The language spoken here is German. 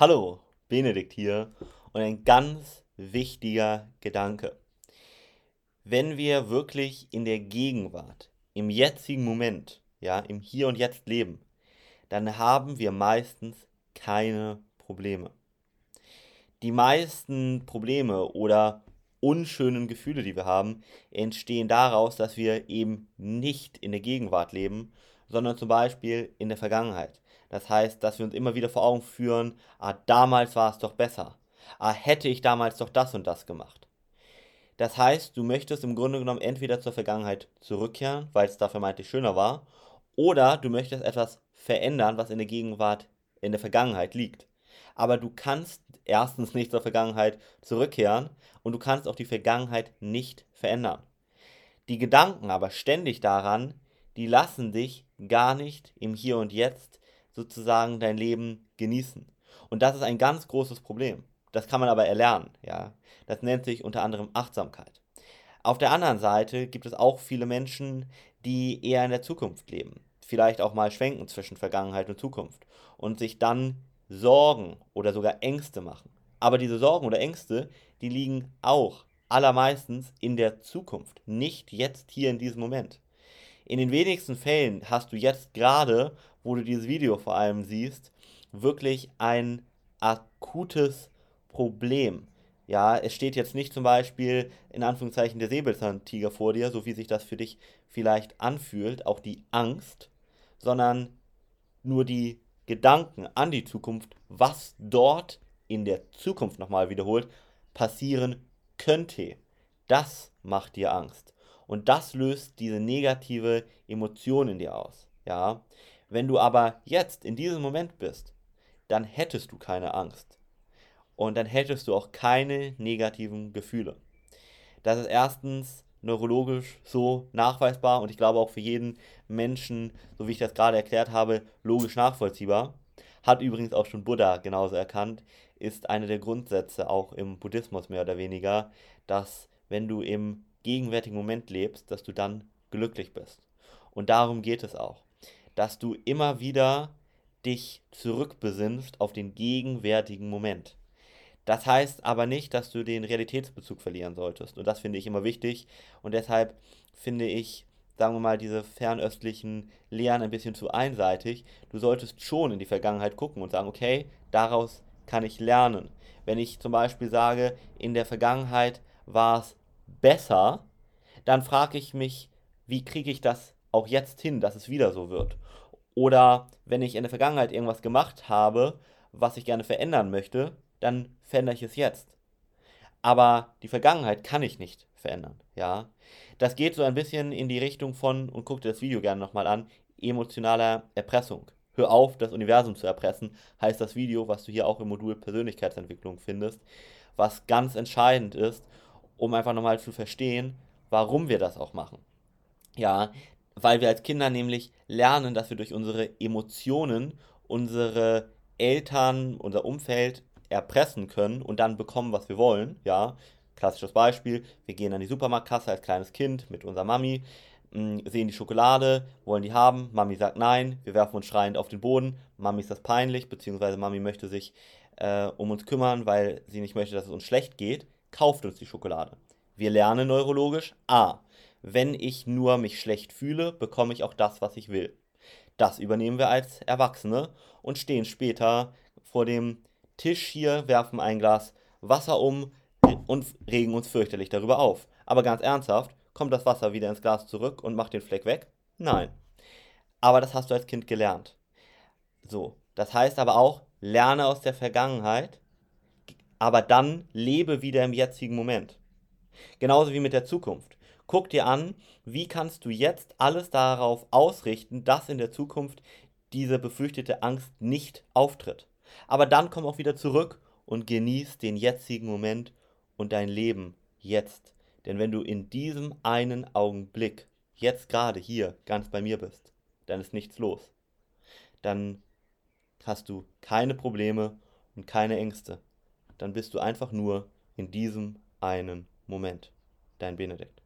Hallo, Benedikt hier und ein ganz wichtiger Gedanke. Wenn wir wirklich in der Gegenwart, im jetzigen Moment, ja, im Hier und Jetzt leben, dann haben wir meistens keine Probleme. Die meisten Probleme oder unschönen Gefühle, die wir haben, entstehen daraus, dass wir eben nicht in der Gegenwart leben, sondern zum Beispiel in der Vergangenheit. Das heißt, dass wir uns immer wieder vor Augen führen, ah, damals war es doch besser. Ah, hätte ich damals doch das und das gemacht. Das heißt, du möchtest im Grunde genommen entweder zur Vergangenheit zurückkehren, weil es da vermeintlich schöner war, oder du möchtest etwas verändern, was in der Gegenwart, in der Vergangenheit liegt. Aber du kannst erstens nicht zur Vergangenheit zurückkehren und du kannst auch die Vergangenheit nicht verändern. Die Gedanken aber ständig daran, die lassen dich gar nicht im Hier und Jetzt sozusagen dein Leben genießen. Und das ist ein ganz großes Problem. Das kann man aber erlernen, ja. Das nennt sich unter anderem Achtsamkeit. Auf der anderen Seite gibt es auch viele Menschen, die eher in der Zukunft leben. Vielleicht auch mal schwenken zwischen Vergangenheit und Zukunft und sich dann Sorgen oder sogar Ängste machen. Aber diese Sorgen oder Ängste, die liegen auch allermeistens in der Zukunft, nicht jetzt hier in diesem Moment. In den wenigsten Fällen hast du jetzt gerade, wo du dieses Video vor allem siehst, wirklich ein akutes Problem. Ja, es steht jetzt nicht zum Beispiel in Anführungszeichen der Säbelzahntiger vor dir, so wie sich das für dich vielleicht anfühlt, auch die Angst, sondern nur die Gedanken an die Zukunft, was dort in der Zukunft nochmal wiederholt passieren könnte. Das macht dir Angst. Und das löst diese negative Emotion in dir aus. Ja? Wenn du aber jetzt in diesem Moment bist, dann hättest du keine Angst. Und dann hättest du auch keine negativen Gefühle. Das ist erstens neurologisch so nachweisbar und ich glaube auch für jeden Menschen, so wie ich das gerade erklärt habe, logisch nachvollziehbar. Hat übrigens auch schon Buddha genauso erkannt, ist einer der Grundsätze auch im Buddhismus mehr oder weniger, dass wenn du im gegenwärtigen Moment lebst, dass du dann glücklich bist. Und darum geht es auch, dass du immer wieder dich zurückbesinnst auf den gegenwärtigen Moment. Das heißt aber nicht, dass du den Realitätsbezug verlieren solltest. Und das finde ich immer wichtig. Und deshalb finde ich, sagen wir mal, diese fernöstlichen Lehren ein bisschen zu einseitig. Du solltest schon in die Vergangenheit gucken und sagen, okay, daraus kann ich lernen. Wenn ich zum Beispiel sage, in der Vergangenheit war es besser, dann frage ich mich, wie kriege ich das auch jetzt hin, dass es wieder so wird? Oder wenn ich in der Vergangenheit irgendwas gemacht habe, was ich gerne verändern möchte, dann verändere ich es jetzt. Aber die Vergangenheit kann ich nicht verändern, ja. Das geht so ein bisschen in die Richtung von, und guck dir das Video gerne nochmal an, emotionaler Erpressung. Hör auf, das Universum zu erpressen, heißt das Video, was du hier auch im Modul Persönlichkeitsentwicklung findest, was ganz entscheidend ist, um einfach nochmal zu verstehen, warum wir das auch machen. Ja, weil wir als Kinder nämlich lernen, dass wir durch unsere Emotionen unsere Eltern, unser Umfeld erpressen können und dann bekommen, was wir wollen. Ja, klassisches Beispiel: Wir gehen an die Supermarktkasse als kleines Kind mit unserer Mami, mm, sehen die Schokolade, wollen die haben. Mami sagt nein, wir werfen uns schreiend auf den Boden. Mami ist das peinlich, beziehungsweise Mami möchte sich äh, um uns kümmern, weil sie nicht möchte, dass es uns schlecht geht kauft uns die Schokolade. Wir lernen neurologisch, a, wenn ich nur mich schlecht fühle, bekomme ich auch das, was ich will. Das übernehmen wir als Erwachsene und stehen später vor dem Tisch hier, werfen ein Glas Wasser um und regen uns fürchterlich darüber auf. Aber ganz ernsthaft, kommt das Wasser wieder ins Glas zurück und macht den Fleck weg? Nein. Aber das hast du als Kind gelernt. So, das heißt aber auch, lerne aus der Vergangenheit aber dann lebe wieder im jetzigen Moment. Genauso wie mit der Zukunft. Guck dir an, wie kannst du jetzt alles darauf ausrichten, dass in der Zukunft diese befürchtete Angst nicht auftritt. Aber dann komm auch wieder zurück und genieß den jetzigen Moment und dein Leben jetzt. Denn wenn du in diesem einen Augenblick, jetzt gerade hier, ganz bei mir bist, dann ist nichts los. Dann hast du keine Probleme und keine Ängste dann bist du einfach nur in diesem einen Moment. Dein Benedikt.